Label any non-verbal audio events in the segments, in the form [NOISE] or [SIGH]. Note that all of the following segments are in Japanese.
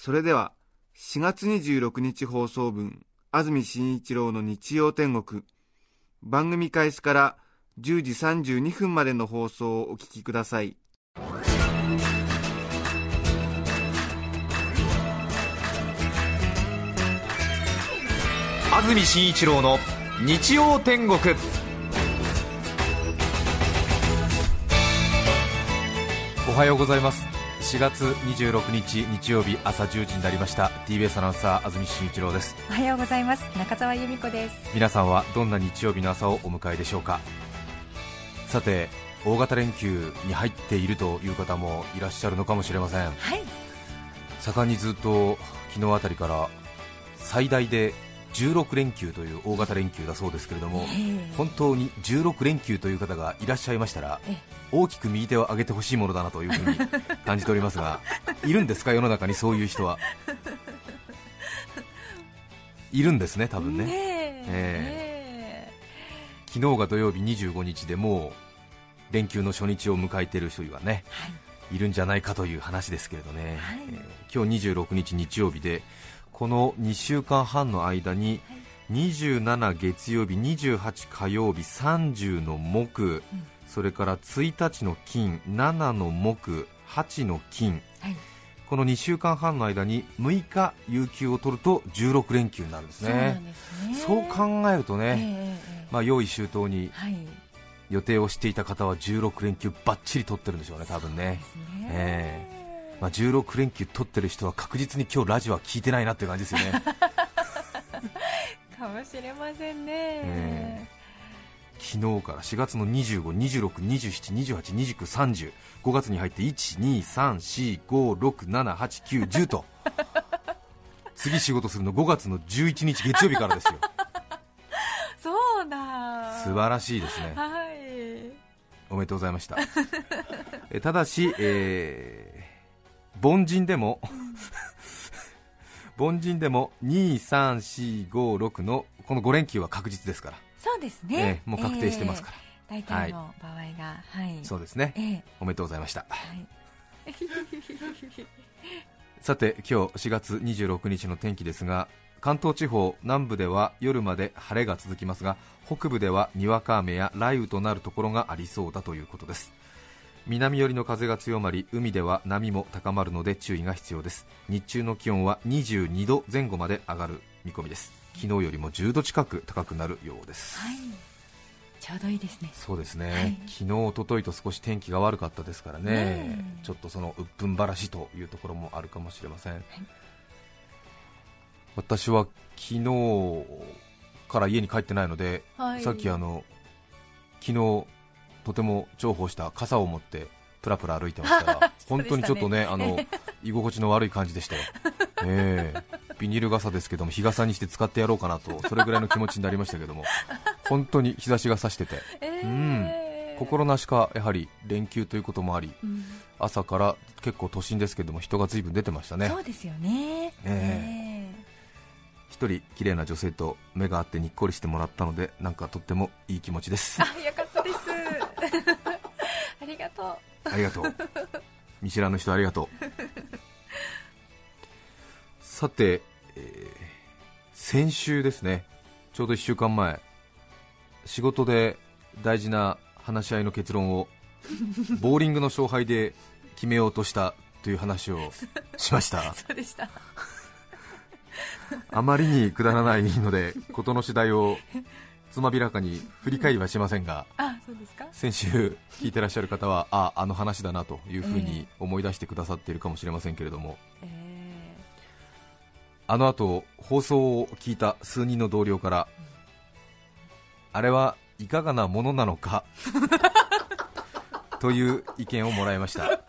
それでは4月26日放送分安住紳一郎の日曜天国番組開始から10時32分までの放送をお聞きください。安住紳一郎の日曜天国。おはようございます。4月26日日曜日朝10時になりました。TBS アナウンサー安住紳一郎です。おはようございます。中澤由美子です。皆さんはどんな日曜日の朝をお迎えでしょうか？さて大型連休に入っているという方もいらっしゃるのかもしれません。はい。盛んにずっと昨日あたりから最大で16連休という大型連休だそうですけれども、本当に16連休という方がいらっしゃいましたらええ。大きく右手を上げてほしいものだなというふうに [LAUGHS] 感じておりますがいるんですか？世の中にそういう人は。いるんですね多分ね。ねえ。え昨日が土曜日25日でもう連休の初日を迎えている人がねはい。いるんじゃないかという話ですけれどね、はい。えー今日26日日曜日でこの2週間半の間に27月曜日、28火曜日、30の木、それから1日の金、7の木、8の金、はい。この2週間半の間に6日有給を取ると16連休になるんですね。そう考えるとえね、えええまあ、用意周到にはい。予定をしていた方は16連休ばっちり取ってるんでしょうね、多分ね。ね。えまあ、16連休取ってる人は確実に今日ラジオは聞いてないなっていう感じですよね、[LAUGHS] かもしれませんね、え昨日から4月の25、26、27、28、29、30、5月に入って1、2、3、4、5、6、7、8、9、10と。[LAUGHS] 次仕事するの5月の11日月曜日からですよ、そうだ。素晴らしいですね、はい。おめでとうございました。えただし、えー凡人でも、[LAUGHS] 凡人でも2、3、4、5、6のこの5連休は確実ですから、そうですえね、ーもう確定してますから、ええ。大体の場合がはい、そうですね、ええ。おめでとうございました。はい。[LAUGHS] さて、今日4月26日の天気ですが、関東地方南部では夜まで晴れが続きますが、北部ではにわか雨や雷雨となるところがありそうだということです。南寄りの風が強まり海では波も高まるので注意が必要です。日中の気温は22度前後まで上がる見込みです。昨日よりも10度近く高くなるようです、はいちょうどいいですね。そうですね、はい。昨日、おとといと少し天気が悪かったですからね、ねえちょっとその鬱憤晴らしというところもあるかもしれません、私は昨日から家に帰ってないので、はい。さっきあの昨日とても重宝した傘を持ってプラプラ歩いてましたら、[LAUGHS] 本当にちょっとね、あの居心地の悪い感じでしたよ、ええ。ビニール傘ですけども日傘にして使ってやろうかなと、それぐらいの気持ちになりましたけども、本当に日差しが差してて、ええ。心なしかやはり連休ということもあり、うん。朝から結構都心ですけども人が随分出てましたね。そうですよね。え一人綺麗な女性と目が合ってにっこりしてもらったのでなんかとってもいい気持ちです [LAUGHS] ありがとう。ありがとう。見知らぬ人ありがとう。さて、えー先週ですね。ちょうど1週間前。仕事で大事な話し合いの結論を [LAUGHS] ボーリングの勝敗で決めようとしたという話をしました。[LAUGHS] そうでした。あまりにくだらないので事の次第をつまびらかに振り返りはしませんがあそうですか？先週聞いてらっしゃる方はああの話だなというふうに思い出してくださっているかもしれませんけれども、えあの後放送を聞いた数人の同僚から、あれはいかがなものなのか？[LAUGHS] という意見をもらいました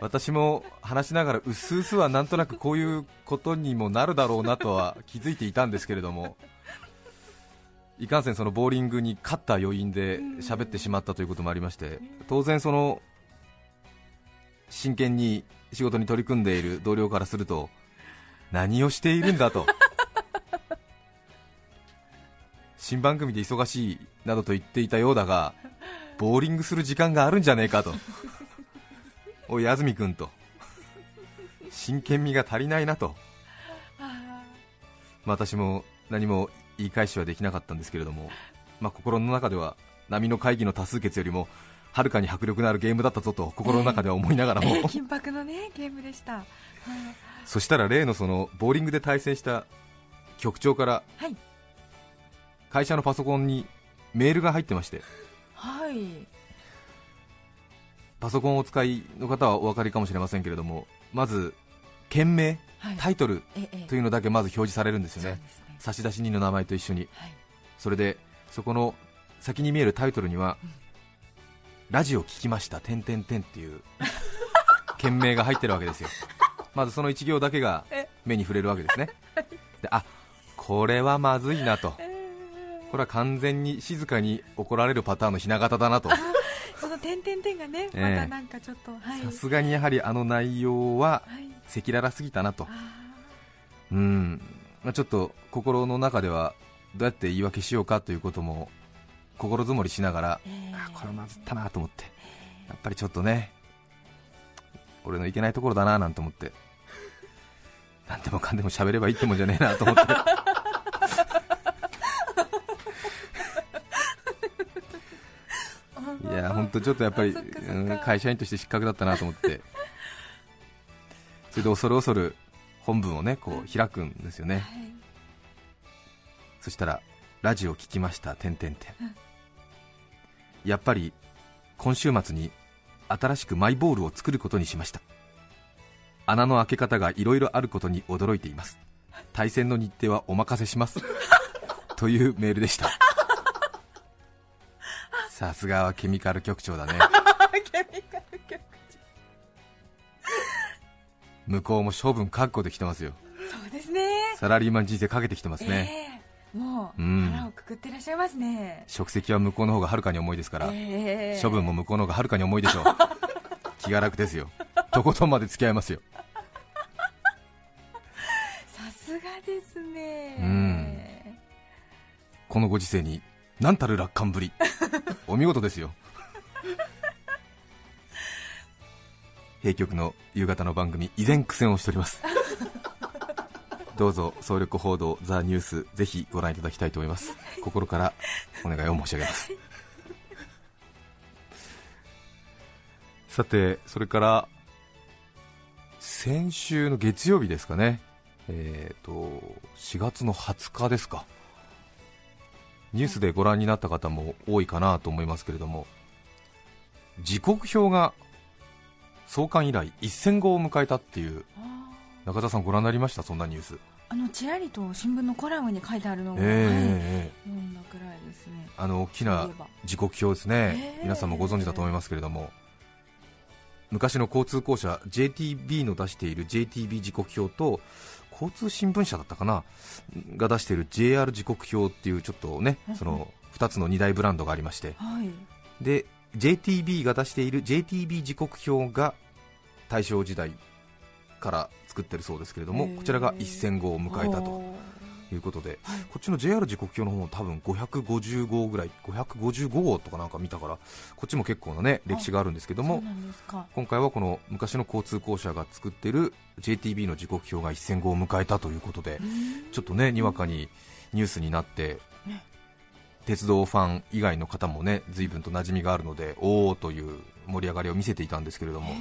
私も話しながらうすうすはなんとなくこういうことにもなるだろうなとは気づいていたんですけれどもいかんせんそのボーリングに勝った余韻で喋ってしまったということもありまして当然その真剣に仕事に取り組んでいる同僚からすると何をしているんだと。新番組で忙しいなどと言っていたようだがボーリングする時間があるんじゃねえかと。おい安住君と。真剣味が足りないなと。あまあ私も何も言い返しはできなかったんですけれども、まあ、心の中では波の会議の多数決よりもはるかに迫力のあるゲームだったぞと心の中では思いながらも、ーえー緊迫のねゲームでした。は [LAUGHS] いそしたら例のそのボーリングで対戦した局長からはい。会社のパソコンにメールが入ってまして。はいパソコンをお使いの方はお分かりかもしれませんけれどもまず件名、はい。タイトルええというのだけまず表示されるんですよね。ね。差出人の名前と一緒に。はい。それでそこの先に見えるタイトルには、ラジオ聞きました、てんてんてんっていう [LAUGHS] 件名が入ってるわけですよ、まずその1行だけが目に触れるわけですね、であこれはまずいなと、これは完全に静かに怒られるパターンのひな形だなと、[LAUGHS] その点々点がね、ええ。またなんかちょっと、はい。さすがにやはりあの内容ははい。赤裸々すぎたなと。あ、うん。まあ、ちょっと心の中ではどうやって言い訳しようかということも心づもりしながらーええ。あこれまずったなと思って。やっぱりちょっとね俺のいけないところだななんて思って。何でもかんでも喋ればいいってもんじゃねえなと思っていや [LAUGHS] 本当ちょっとやっぱり、ん会社員として失格だったなと思って。それで恐る恐る本文をねこう開くんですよね、はい。そしたらラジオ聞きました点々点やっぱり今週末に新しくマイボールを作ることにしました。穴の開け方がいろいろあることに驚いています。対戦の日程はお任せします。[LAUGHS] というメールでしたさすがはケミカル局長だね。ケミカル局向こうも処分覚悟できてますよ。そうですね。サラリーマン人生かけてきてますね、ええ。もう、うん。腹をくくってらっしゃいますね。職責は向こうの方がはるかに重いですから、ええ。処分も向こうの方がはるかに重いでしょう。[LAUGHS] 気が楽ですよ。とことんまで付き合いますよ。さすがですね。うん。このご時世に何たる楽観ぶりお見事ですよ。[LAUGHS] 閉局の夕方の番組依然苦戦をしております。[LAUGHS] どうぞ総力報道ザ・ニュースぜひご覧いただきたいと思います。心からお願いを申し上げます。[LAUGHS] さてそれから先週の月曜日ですかね。えー、と4月の20日ですかニュースでご覧になった方も多いかなと思いますけれども時刻表が創刊以来1000号を迎えたっていうあ中田さんご覧になりました？そんなニュース、ーあのちらりと新聞のコラムに書いてあるのを、えーはい、えー読んだくらいですね。あの大きな時刻表ですね、えー皆さんもご存知だと思いますけれども昔の交通公社 JTB の出している JTB 時刻表と交通新聞社だったかなが出している JR 時刻表っていうちょっとねその2つの2大ブランドがありまして。はい。で JTB が出している JTB 時刻表が大正時代から作ってるそうですけれどもこちらが1000号を迎えたと。おいうことで、はいこっちの JR 時刻表の方も多分550号ぐらい555号とかなんか見たからこっちも結構なね歴史があるんですけども。今回はこの昔の交通公社が作ってる JTB の時刻表が1000号を迎えたということでちょっとねにわかにニュースになって、ね。鉄道ファン以外の方もね随分と馴染みがあるのでおおという盛り上がりを見せていたんですけれども。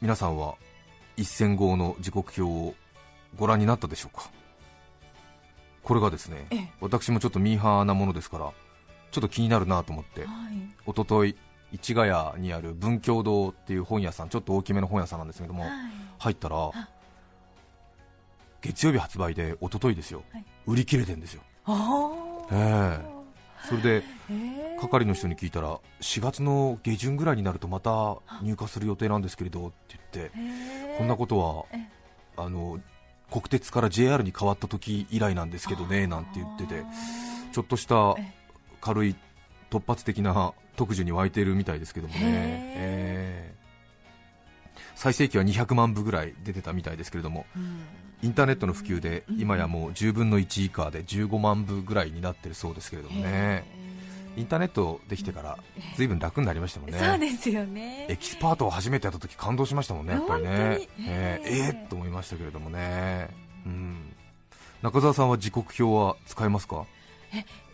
皆さんは1000号の時刻表をご覧になったでしょうか？これがですねええ。私もちょっとミーハーなものですからちょっと気になるなと思ってはい。一昨日市ヶ谷にある文教堂っていう本屋さんちょっと大きめの本屋さんなんですけどもはい。入ったら月曜日発売で一昨日ですよ。はい。売り切れてんですよ。えそれでえー。係の人に聞いたら4月の下旬ぐらいになるとまた入荷する予定なんですけれどって言ってえー。こんなことはえ。あの国鉄から JR に変わった時以来なんですけどねなんて言ってて。ちょっとしたえ軽い突発的な特需に湧いているみたいですけどもね、えー最盛期は200万部ぐらい出てたみたいですけれどもうん。インターネットの普及で今やもう10分の1以下で15万部ぐらいになってるそうですけれどもねインターネットできてから随分楽になりましたもんね。そうですよね。エキスパートを初めてやった時感動しましたもんねやっぱりね。えー。えーと思いましたけれどもね、うん、中澤さんは時刻表は使えますか？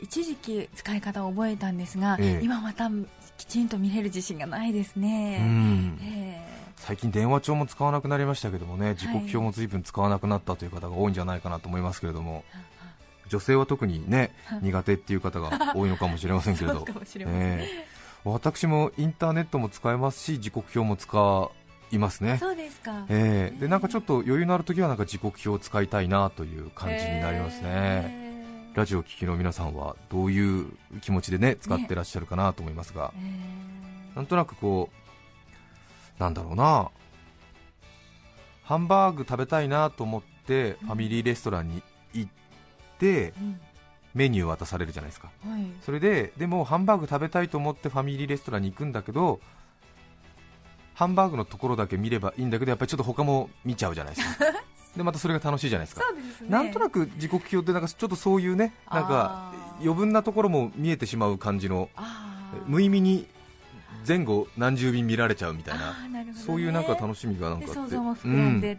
一時期使い方を覚えたんですが、ええ。今またきちんと見れる自信がないですうね、ん。え最近電話帳も使わなくなりましたけどもね時刻表も随分使わなくなったという方が多いんじゃないかなと思いますけれども女性は特にね苦手っていう方が多いのかもしれませんけ [LAUGHS] れどええ。私もインターネットも使えますし時刻表も使いますね。そうですか、ええ。でなんかちょっと余裕のある時はなんか時刻表を使いたいなという感じになりますね、え。ーラジオを聴きの皆さんはどういう気持ちでね使ってらっしゃるかなと思いますが、え。なんとなくこうなんだろうな。ハンバーグ食べたいなと思ってファミリーレストランに行ってメニュー渡されるじゃないですか。はい。それででもハンバーグ食べたいと思ってファミリーレストランに行くんだけどハンバーグのところだけ見ればいいんだけどやっぱりちょっと他も見ちゃうじゃないですか。[LAUGHS] でまたそれが楽しいじゃないですか。ですね。なんとなく時刻表ってなんかちょっとそういうねなんか余分なところも見えてしまう感じの無意味に前後何十便見られちゃうみたいなね。そういうなんか楽しみがなんかあって。うん。で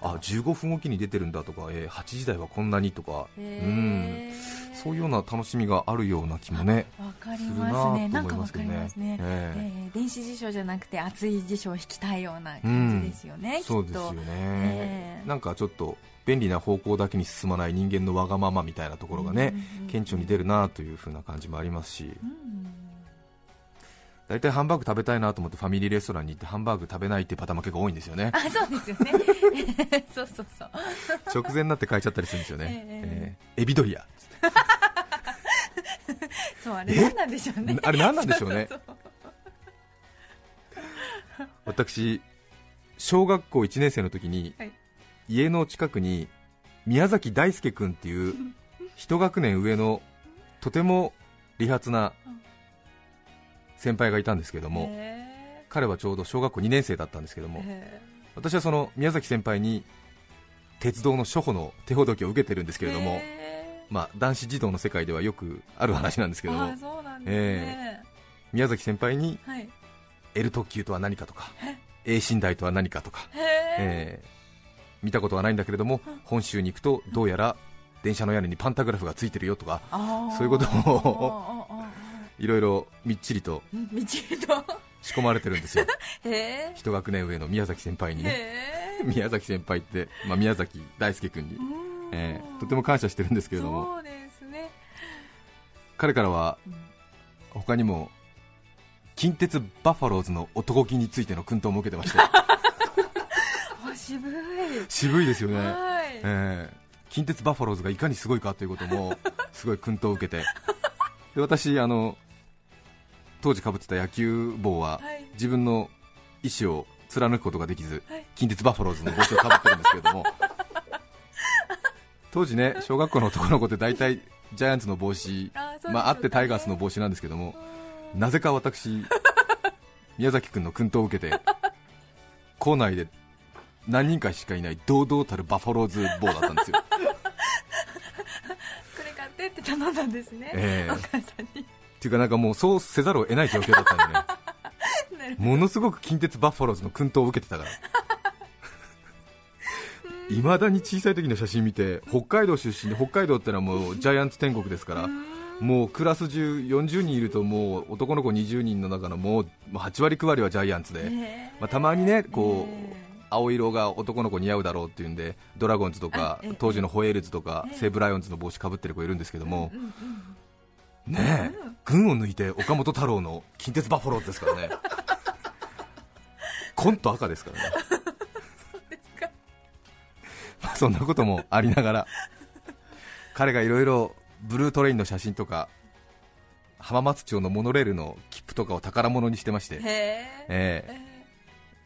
あ15分おきに出てるんだとか、えー8時台はこんなにとか、うん、そういうような楽しみがあるような気もねわかりますね。と思いなんかわかますけどね。りますね、ええー電子辞書じゃなくて熱い辞書を引きたいような感じですよね、えそうですよね、ええ。なんかちょっと便利な方向だけに進まない人間のわがままみたいなところがね、うんうんうん顕著に出るなという風な感じもありますし。うん大体ハンバーグ食べたいなと思ってファミリーレストランに行ってハンバーグ食べないっていうパターンも結構多いんですよね。あそうですよね。[LAUGHS] そうそうそう。直前になって変えちゃったりするんですよね、ええ。ーエビドリア。[LAUGHS] そうあれ何なんでしょうね。あれ何なんでしょうね。[LAUGHS] 私小学校1年生の時に、はい。家の近くに宮崎大輔君っていう一学年上のとても利発な先輩がいたんですけども、へ彼はちょうど小学校2年生だったんですけどーもへ私はその宮崎先輩に鉄道の初歩の手ほどきを受けてるんですーけれども、へまあ、男子児童の世界ではよくある話なんですけどもーあそうなんですね、宮崎先輩にはい。L 特急とは何かとかえ？A 寝台とは何かとか、えー見たことはないんだけれども本州に行くとどうやら電車の屋根にパンタグラフがついてるよとかそういうことをいろいろみっちりとみちりと？仕込まれてるんですよ。[LAUGHS] へ一学年上の宮崎先輩えにね。[LAUGHS] 宮崎先輩って、まあ、宮崎大輔君に、えーとても感謝してるんですけれども。そうですね、彼からはうん。他にも近鉄バファローズの男気についての訓導も受けてまして。[LAUGHS] あ渋い。渋いですよね、はい、えー近鉄バファローズがいかにすごいかということもすごい訓導を受けて。で私あの当時かぶってた野球帽ははい。自分の意思を貫くことができずはい。近鉄バファローズの帽子をかぶってるんですけれども。当時ね小学校の男の子って大体ジャイアンツの帽子まああってタイガースの帽子なんですけどもなぜか私宮崎君の訓導を受けて校内で何人かしかいない堂々たるバファローズ帽だったんですよ。[LAUGHS] これ買ってって頼んだんですね、ええ。お母さんにっていうかなんかもうそうせざるを得ない状況だったんでね。[LAUGHS] ものすごく近鉄バッファローズの訓導を受けてたから。いまだに小さい時の写真見て北海道出身で北海道ってのはもうジャイアンツ天国ですからもうクラス中40人いるともう男の子20人の中のもうもう8割9割はジャイアンツで、ねまあ、たまにねこう、え青色が男の子似合うだろうっていうんでドラゴンズとかええ。当時のホエールズとかええ。西武ライオンズの帽子かぶってる子いるんですけどもねえ群を抜いて岡本太郎の近鉄バファローズですからね。[LAUGHS] 紺と赤ですからね。まあそんなこともありながら彼がいろいろブルートレインの写真とか浜松町のモノレールの切符とかを宝物にしてまして、へえ。ええ。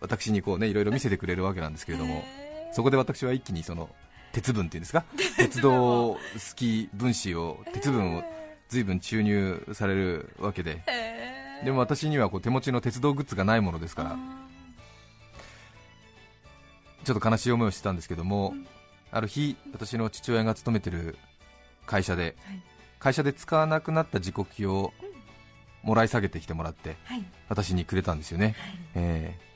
私にこうねいろいろ見せてくれるわけなんですけれども、そこで私は一気にその鉄分っていうんですか、鉄道好き分子を、鉄分を随分注入されるわけで、でも私にはこう手持ちの鉄道グッズがないものですから、ちょっと悲しい思いをしてたんですけども、ある日、私の父親が勤めてる会社で、はい。会社で使わなくなった時刻表をもらい下げてきてもらって、はい。私にくれたんですよね、えー。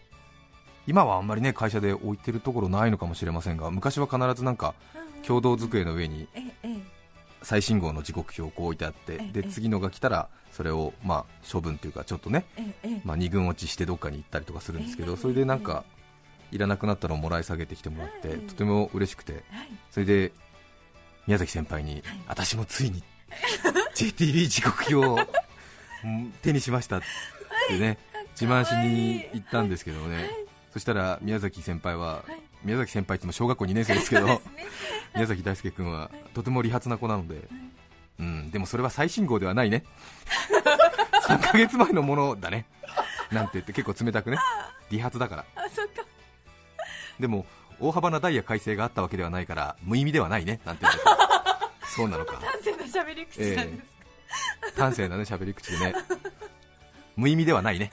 今はあんまりね会社で置いてるところないのかもしれませんが昔は必ずなんか共同机の上に最新号の時刻表をこう置いてあってええ。で次のが来たらそれをまあ処分というかちょっとね、まあ、2軍落ちしてどっかに行ったりとかするんですけええどそれでなんかいらなくなったのをもらい下げてきてもらってはい。とても嬉しくてはい。それで宮崎先輩に私もついに [LAUGHS] JTB 時刻表をうん手にしましたってね自慢しに行ったんですけどね。そしたら宮崎先輩は宮崎先輩っても小学校2年生ですけど [LAUGHS] 宮崎大輔君はとても利発な子なので、うん、でもそれは最新号ではないね。[LAUGHS] 3ヶ月前のものだね。なんて言って結構冷たくね。利発だから。あそっか。でも大幅なダイヤ改正があったわけではないから無意味ではないね。なんて言って [LAUGHS] そうなのか。男性の喋り口なんです端正なね喋り口でね。無意味ではないね。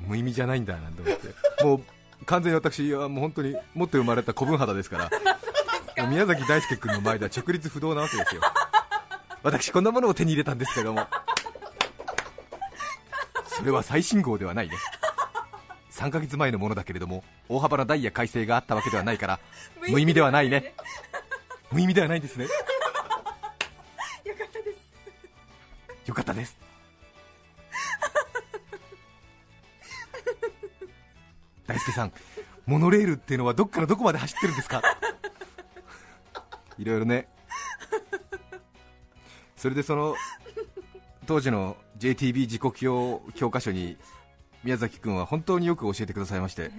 無意味じゃないんだなんて思って。もう完全に私はもう本当に持って生まれた子分肌ですから宮崎大輔君の前では直立不動なわけですよ。私こんなものを手に入れたんですけども。それは最新号ではないね。3ヶ月前のものだけれども大幅なダイヤ改正があったわけではないから無意味ではないね。無意味ではないですね。よかったです。よかったです大輔さんモノレールっていうのはどっからどこまで走ってるんですか？いろいろね。それでその当時の JTB 時刻表教科書に宮崎君は本当によく教えてくださいまして、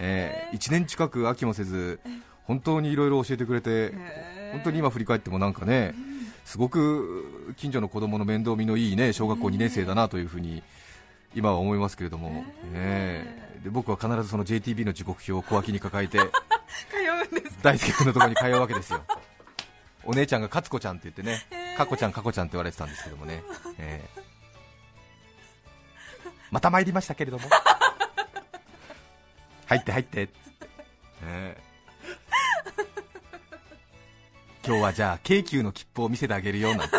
え1年近く飽きもせず本当にいろいろ教えてくれて本当に今振り返ってもなんかねすごく近所の子供の面倒見のいいね小学校2年生だなというふうに今は思いますけれども、えで僕は必ずその JTB の時刻表を小脇に抱えて [LAUGHS] 通うんです大輔君のところに通うわけですよ。[LAUGHS] お姉ちゃんが勝子ちゃんって言ってねかこちゃんかこちゃんって言われてたんですけどもね、えー。また参りましたけれども。[LAUGHS] 入って入って。っえー。今日はじゃあ京急の切符を見せてあげるよなんて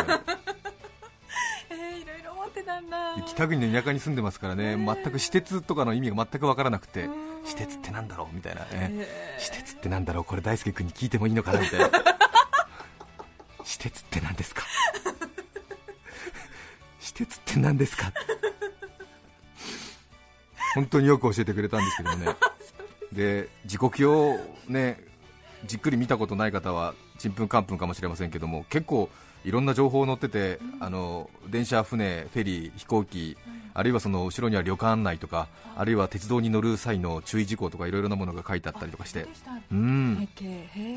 北国の田舎に住んでますからね。全く私鉄とかの意味が全く分からなくてうん私鉄ってなんだろう？みたいなね。え私鉄ってなんだろう？これ大輔君に聞いてもいいのかな？みたいな [LAUGHS] 私鉄って何ですか [LAUGHS] 私鉄って何ですか？本当によく教えてくれたんですけどもね。[LAUGHS] で時刻表をねじっくり見たことない方はちんぷんかんぷんかもしれませんけども結構いろんな情報載ってて、あの電車、船、フェリー、飛行機、あるいはその後ろには旅館案内とか、あるいは鉄道に乗る際の注意事項とかいろいろなものが書いてあったりとかして、うん、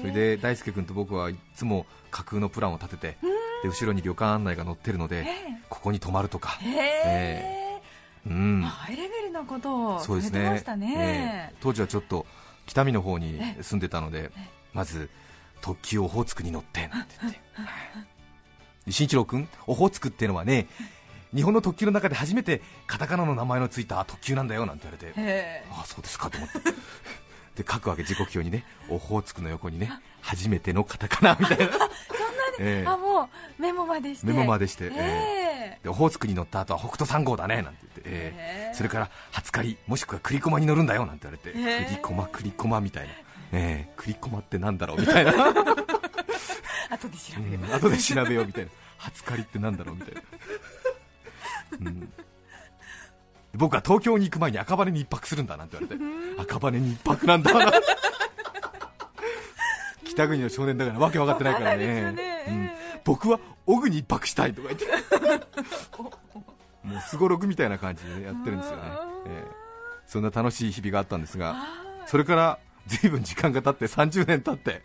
それで大輔君と僕はいつも架空のプランを立てて、で後ろに旅館案内が載ってるので、ここに泊まるとか、へえ。うん、ハイレベルなことをされてましたね。ええ。当時はちょっと北見の方に住んでたので、まず特急オホーツクに乗ってなんて言って、で新一郎君、オホーツクっていうのはね、日本の特急の中で初めてカタカナの名前のついた特急なんだよなんて言われて、へああ、そうですかと思って。[LAUGHS] で書くわけ時刻表にね、オホーツクの横にね、初めてのカタカナみたいな、[LAUGHS] ええ。あもうメモまでして。メモまでして、え。ええ。でオホーツクに乗った後は北斗3号だねなんて言って、ええ。それから初狩りもしくは栗駒に乗るんだよなんて言われて、栗駒栗駒みたいな、ええ。栗駒ってなんだろうみたいな、[LAUGHS] 後で調べれば、うん、後で調べようみたいな。[LAUGHS] 初狩りってなんだろうみたいな、うん、僕は東京に行く前に赤羽に一泊するんだなんて言われて。赤羽に一泊なんだな。[LAUGHS] 北国の少年だからわけ分かってないからね。ね。うん。ええ。僕はオグに一泊したいとか言って。もうすごろくみたいな感じで、ね、やってるんですよね、ええ。そんな楽しい日々があったんですがそれから随分時間が経って30年経って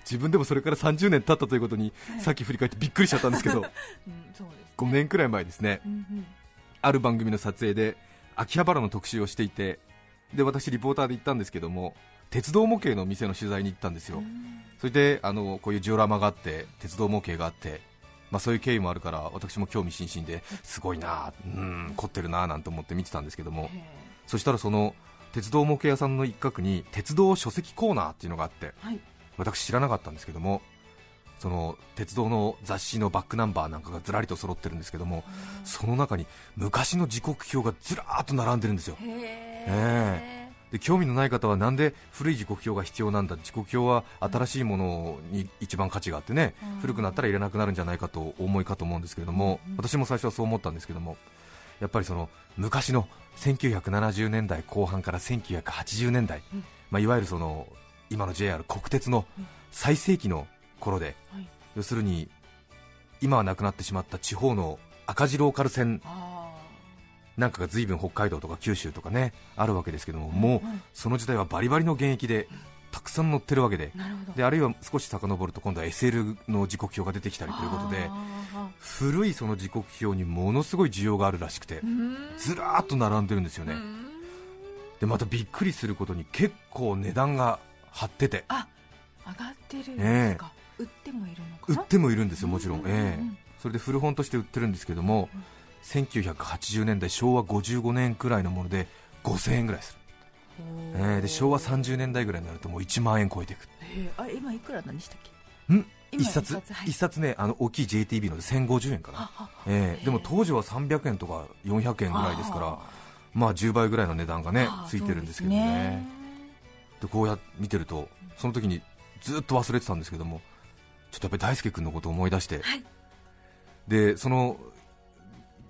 自分でもそれから30年経ったということにさっき振り返ってびっくりしちゃったんですけど [LAUGHS] うん、そうです5年くらい前ですね。うんうん。ある番組の撮影で秋葉原の特集をしていてで私リポーターで行ったんですけども鉄道模型の店の取材に行ったんですよ、それであのこういうジオラマがあって鉄道模型があって、まあ、そういう経緯もあるから私も興味津々ですごいなうん凝ってるななんて思って見てたんですけどもへそしたらその鉄道模型屋さんの一角に鉄道書籍コーナーっていうのがあってーはい。私知らなかったんですけどもその鉄道の雑誌のバックナンバーなんかがずらりと揃ってるんですけどもその中に昔の時刻表がずらーっと並んでるんですよ。へえで興味のない方はなんで古い時刻表が必要なんだ？時刻表は新しいものに一番価値があってね、うん。古くなったらいらなくなるんじゃないかとお思いかと思うんですけれども、うん。私も最初はそう思ったんですけどもやっぱりその昔の1970年代後半から1980年代、うんまあ、いわゆるその今の JR 国鉄のうん。最盛期の頃で、はい。要するに今はなくなってしまった地方の赤字ローカル線あなんかが随分北海道とか九州とかねあるわけですけども、ーもううん。その時代はバリバリの現役でたくさん乗ってるわけで。であるいは少し遡ると今度は SL の時刻表が出てきたりということであ古いその時刻表にものすごい需要があるらしくてずらーっと並んでるんですよね。うん。でまたびっくりすることに結構値段が張ってて。あ上がってるんですか、売ってもいるのかな？売ってもいるんですよもちろん、ええ。それで古本として売ってるんですけどもうん。1980年代昭和55年くらいのもので5000円ぐらいする、ええで昭和30年代ぐらいになるともう1万円超えていくへー。あ今いくら何したっけ？ん？今一冊？はい。一冊ねあの大きい JTB ので1050円かな、ええでも当時は300円とか400円ぐらいですからまあ10倍ぐらいの値段がねついてるんですけどね。でこうやって見てるとその時にずっと忘れてたんですけどもちょっとやっぱり大輔君のことを思い出して、はい。でその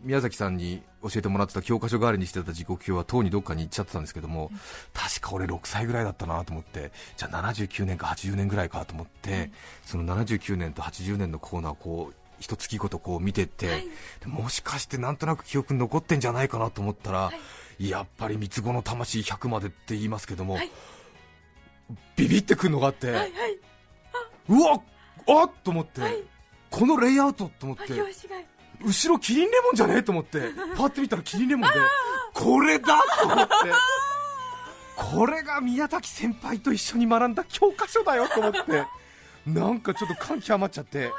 宮崎さんに教えてもらってた教科書代わりにしてた時刻表はとうにどっかに行っちゃってたんですけども、確か俺6歳ぐらいだったなと思ってじゃあ79年か80年ぐらいかと思って、その79年と80年のコーナーをこう一月ごとこう見てって、はい。でもしかしてなんとなく記憶に残ってんじゃないかなと思ったら、やっぱり三つ子の魂100までって言いますけども、はい。ビビってくるのがあって、はいはい、うわあっと思って、はい。このレイアウトと思って、後ろキリンレモンじゃねえと思ってパッて見たらキリンレモンでこれだと思ってこれが宮崎先輩と一緒に学んだ教科書だよと思ってなんかちょっと感極まっちゃって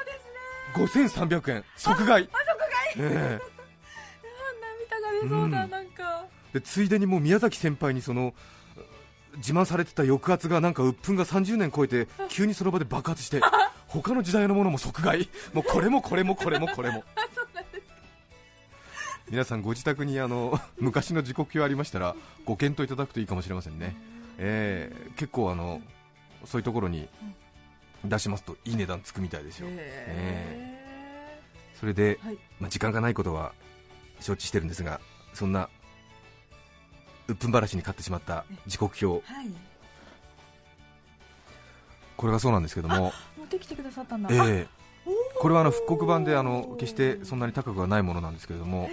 5300円即買い。ええ。涙が出そうだ、うん。なんか。でついでにもう宮崎先輩にその自慢されてた抑圧がなんか鬱憤が30年超えて急にその場で爆発して他の時代のものも即買い。もうこれもこれもこれもこれも皆さんご自宅にあの [LAUGHS] 昔の時刻表ありましたらご検討いただくといいかもしれませんね、えー結構あのそういうところに出しますといい値段つくみたいですよ。へそれで、ーはい。まあ、時間がないことは承知してるんですがそんな鬱憤話に買ってしまった時刻表。はい。これがそうなんですけども、持ってきてくださったんだ、えあー。これはあの復刻版であの決してそんなに高くはないものなんですけれども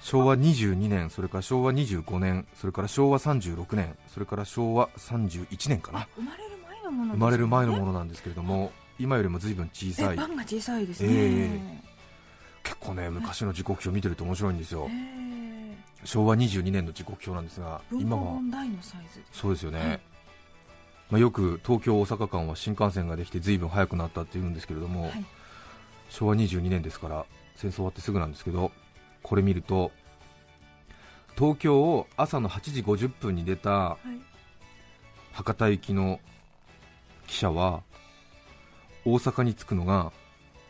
昭和22年、それから昭和25年、それから昭和36年、それから昭和31年かな。生まれる前のものですね。生まれる前のものなんですけれども今よりも随分小さい。え版が小さいですね、え結構ね昔の時刻表見てると面白いんですよ。へー昭和22年の時刻表なんですが今は。そうですよね、はい。まあ、よく東京大阪間は新幹線ができて随分早くなったって言うんですけれども、はい。昭和22年ですから戦争終わってすぐなんですけどこれ見ると東京を朝の8時50分に出たはい。博多行きの記者は大阪に着くのが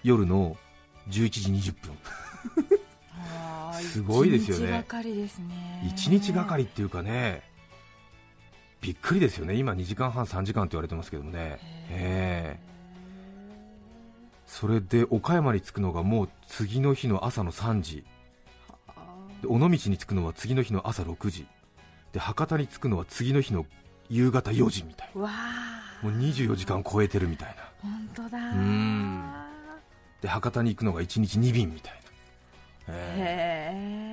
夜の11時20分。[LAUGHS] すごいですよね。一日がかりですね。1日がかりっていうかねびっくりですよね。今2時間半3時間って言われてますけどもね。ええ。それで岡山に着くのがもう次の日の朝の3時で尾道に着くのは次の日の朝6時。で博多に着くのは次の日の夕方4時みたいな。もう24時間超えてるみたいな。本当だ。ん。で博多に行くのが1日2便みたいな、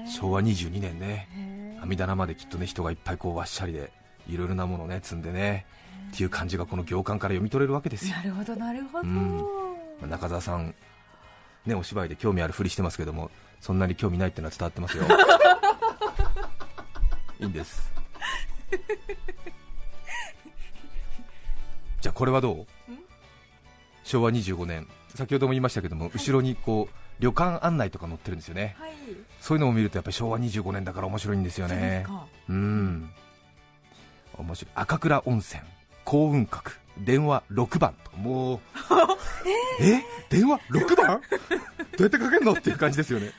昭和22年ね。網棚まできっとね人がいっぱいこうわっしゃりでいろいろなものをね積んでねっていう感じがこの行間から読み取れるわけですよ。なるほどなるほど、うん。中澤さんね、お芝居で興味あるふりしてますけどもそんなに興味ないってのは伝わってますよ。[LAUGHS] いいんです。じゃあこれはどう？昭和25年。先ほども言いましたけども、後ろにこう旅館案内とか載ってるんですよね。はい。そういうのを見るとやっぱり昭和25年だから面白いんですよね。か。うん。面白い。赤倉温泉。幸運閣電話6番と。かもう。[LAUGHS] え電話6番？どうやってかけるの？っていう感じですよね。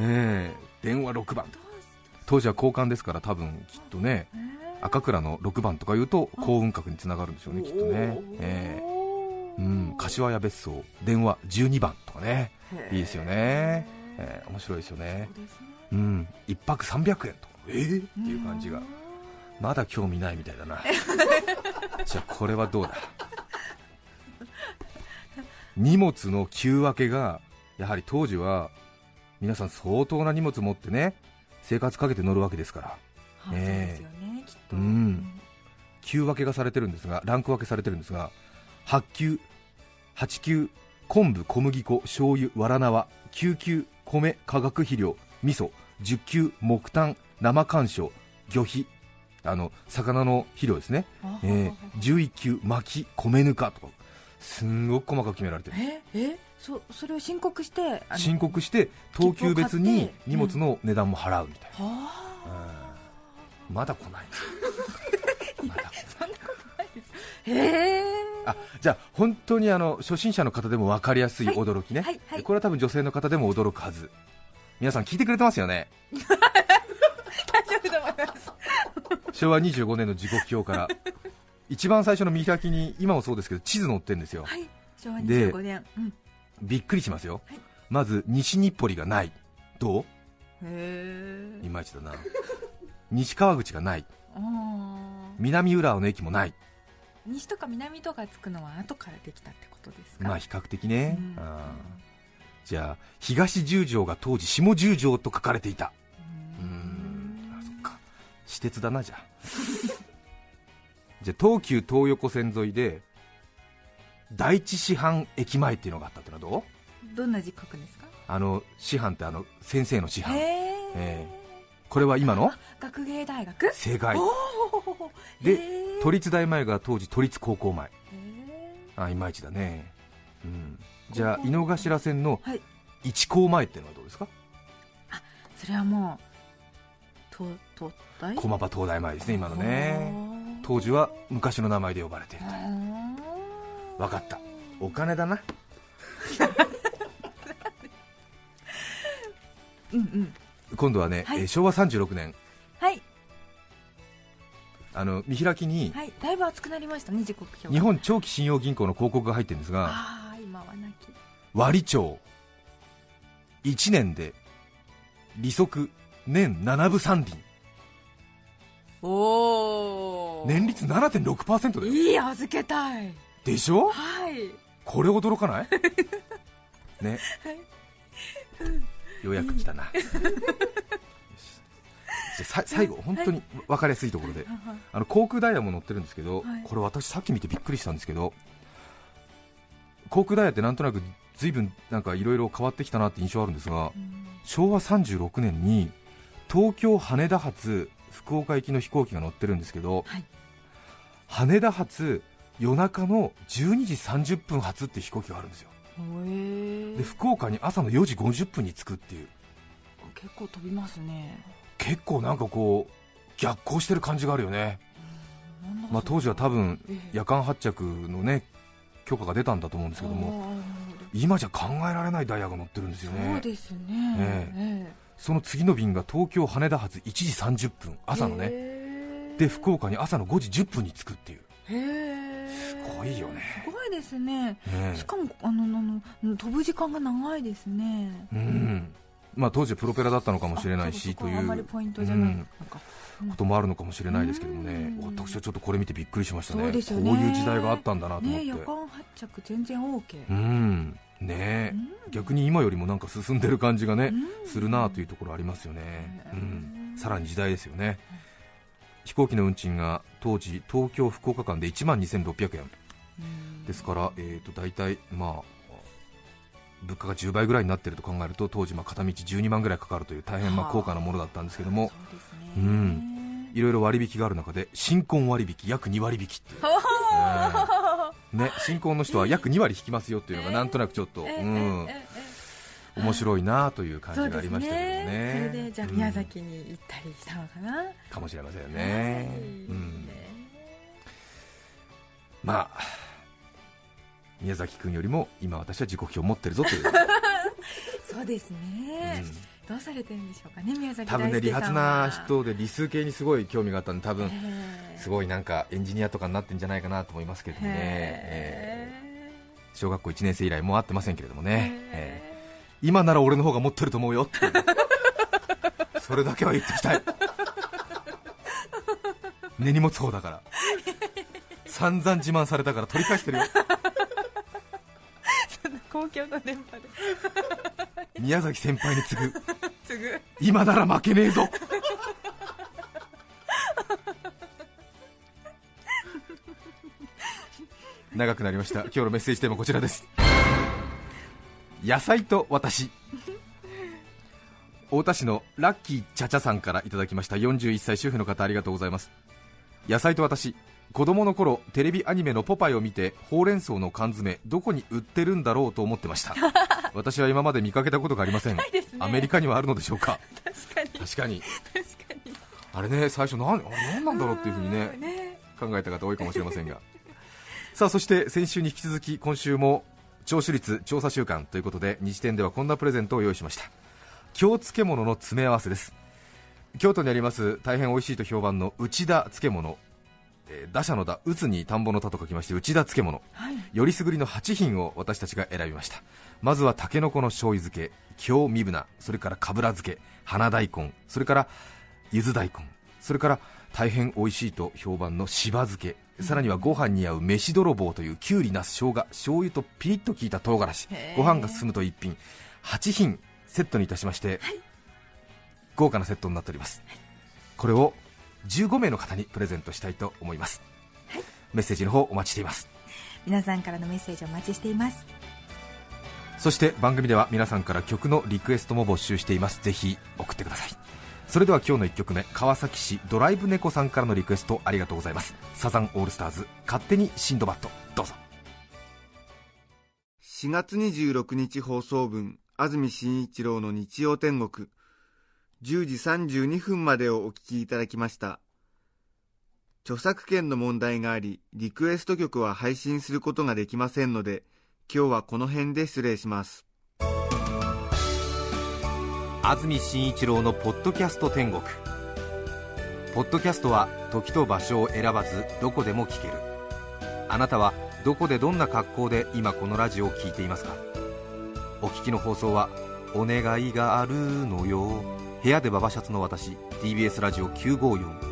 ええ。電話6番当時は交換ですから多分きっとね赤倉の6番とか言うと幸運閣につながるんでしょうねきっとね。ええ。うん。柏屋別荘電話12番とかね。いいですよね、ええ。面白いですよね。そうん。1泊300円と。かええ？っていう感じが。まだ興味ないみたいだな [LAUGHS] [LAUGHS] じゃあこれはどうだ？荷物の給分けがやはり当時は皆さん相当な荷物持ってね生活かけて乗るわけですから。はいそうですよねきっと。うん。給分けがされてるんですがランク分けされてるんですが8級8級昆布小麦粉醤油わら縄9級米化学肥料味噌10級木炭生干渉魚肥あの魚の肥料ですね、あえー、11級薪米ぬかとか。すんごく細かく決められてる。ええそそれを申告して申告して等級別に荷物の値段も払うみたいな、はうん。まだ来ない [LAUGHS] まだ来ない。あへえ。あじゃあ本当にあの初心者の方でも分かりやすい。驚きね、はいはい。これは多分女性の方でも驚くはず。皆さん聞いてくれてますよね [LAUGHS] 昭和25年の時刻表から一番最初の見開きに今もそうですけど地図載ってるんですよ。はい昭和で25年。うん。びっくりしますよ、はい。まず西日暮里がない。どう？へえいまいちだな。西川口がない。南浦和の駅もない。西とか南とかつくのは後からできたってことですか？まあ比較的ね、うん。じゃあ東十条が当時下十条と書かれていた私鉄だなじゃあ。[LAUGHS] じゃあ東急東横線沿いで第一師範駅前っていうのがあったってのはどう？どんな時刻ですか？あの師範ってあの先生の師範。へええ。これは今の？学芸大学？正解。で都立大前が当時都立高校前。へあいまいちだね。うん。じゃあ井の頭線のはい。一高前っていうのはどうですか？ーそれはもうと東大駒場東大前ですね今のね当時は昔の名前で呼ばれているうーん分かったお金だなうんうん今度はね、はいえ昭和36年はいあの見開きにはいだいぶ熱くなりましたね時刻表日本長期信用銀行の広告が入ってるんですがああ今はなき割町1年で利息年7分3厘。おお年率7.6%だよ。いい預けたい。でしょ？はい。これ驚かない？[LAUGHS] ね。ようやく来たな。じゃ最後本当に分かりやすいところで。あの航空ダイヤも載ってるんですけど、はい。これ私さっき見てびっくりしたんですけど航空ダイヤってなんとなく随分なんかいろいろ変わってきたなって印象あるんですが昭和36年に東京羽田発福岡行きの飛行機が乗ってるんですけど、はい。羽田発夜中の12時30分発っていう飛行機があるんですよ。で福岡に朝の4時50分に着くっていう。結構飛びますね。結構なんかこう逆行してる感じがあるよね、まあ、当時は多分ええ。夜間発着のね許可が出たんだと思うんですけども今じゃ考えられないダイヤが乗ってるんですよそうねですね。ええその次の便が東京羽田発1時30分朝のね。ねで福岡に朝の5時10分に着くっていう。すごいよね。すごいですね。ねしかもあのあの飛ぶ時間が長いですね。うん。まあ当時はプロペラだったのかもしれないあしといそうかあんまポイントじゃない。こともあるのかもしれないですけどもね。うん。私はちょっとこれ見てびっくりしましたね。ね。こういう時代があったんだなと思って。ね夜間発着全然 OK うんね逆に今よりもなんか進んでる感じがねうん。するなというところありますよね、ううん。ん、さらに時代ですよね。飛行機の運賃が当時東京福岡間で1万2600円。うん。ですから、えー、と大体まあ物価が10倍ぐらいになっていると考えると当時まあ片道12万ぐらいかかるという大変まあ高価なものだったんですけども。そうん。いろいろ割引がある中で新婚割引約2割引きっていう、[LAUGHS] ね、新婚の人は約2割引きますよっていうのがなんとなくちょっと、ええうん。面白いなという感じがありましたけどね。それでじゃあうん。宮崎に行ったりしたのかな、かもしれませんはねい、うん。ね。まあ宮崎君よりも今私は自己評を持ってるぞという、[LAUGHS] そうですね、どうされてるんでしょうかね宮崎多分ね理髪は。な人で理数系にすごい興味があったんで多分ええ。すごいなんかエンジニアとかになってんじゃないかなと思いますけどもね、え。へー小学校1年生以来もう会ってませんけれどもえね、へえ。ー今なら俺の方が持ってると思うよって [LAUGHS] それだけは言ってきたい。[LAUGHS] 根に持つ方だから。散々自慢されたから取り返してるよ。[LAUGHS] 公共の電波で。宮崎先輩に次ぐすぐ。今なら負けねえぞ。長くなりました。今日のメッセージテーマこちらです。野菜と私。太田市のラッキーチャチャさんからいただきました。41歳主婦の方ありがとうございます。野菜と私。子供の頃テレビアニメのポパイを見てほうれん草の缶詰どこに売ってるんだろうと思ってました。私は今まで見かけたことがありません。ね。アメリカにはあるのでしょうか？確かに。確かに。確かに。あれね最初何あれ何なんだろうっていうふうにねうんね。考えた方多いかもしれませんが。[LAUGHS] さあそして先週に引き続き今週も聴取率調査週間ということで日展ではこんなプレゼントを用意しました。京漬物の詰め合わせです。京都にあります大変美味しいと評判の内田漬物。えー打者の打打つに田んぼの田と書きまして内田漬物。はい。よりすぐりの8品を私たちが選びましたまずはたけのこの醤油漬け京みぶなそれからかぶら漬け花大根それからゆず大根それから大変美味しいと評判のしば漬けさらにはご飯に合う飯泥棒というきゅうりなす生姜醤油とピリッと効いた唐辛子ご飯が進むと一品8品セットにいたしまして、豪華なセットになっております。これを15名の方にプレゼントしたいと思います、メッセージの方お待ちしています。皆さんからのメッセージお待ちしていますそして番組では皆さんから曲のリクエストも募集しています。ぜひ送ってください。それでは今日の1曲目川崎市ドライブ猫さんからのリクエストありがとうございます。サザンオールスターズ勝手にシンドバッド。どうぞ。4月26日放送分安住紳一郎の日曜天国。10時32分までをお聞きいただきました。著作権の問題がありリクエスト曲は配信することができませんので今日はこの辺で失礼します。安住紳一郎のポッドキャスト天国。ポッドキャストは時と場所を選ばずどこでも聞ける。あなたはどこでどんな格好で今このラジオを聞いていますか？お聞きの放送はお願いがあるのよ。部屋でババシャツの私 TBS ラジオ954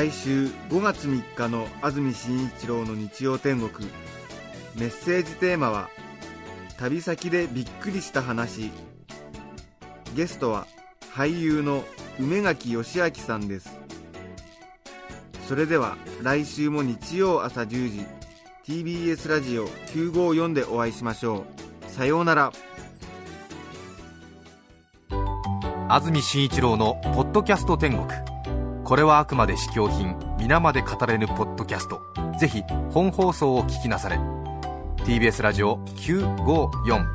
来週5月3日の安住紳一郎の日曜天国。メッセージテーマは「旅先でびっくりした話」ゲストは俳優の梅垣義明さんです。それでは来週も日曜朝10時 TBS ラジオ954でお会いしましょう。さようなら。安住紳一郎の「ポッドキャスト天国」これはあくまで試供品皆まで語れぬポッドキャスト。ぜひ本放送を聞きなされ。TBS ラジオ954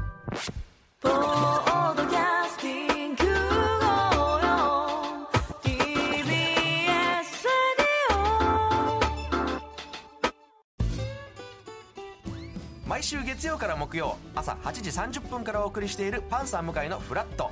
毎週月曜から木曜朝8時30分からお送りしているパンサー向井のフラット。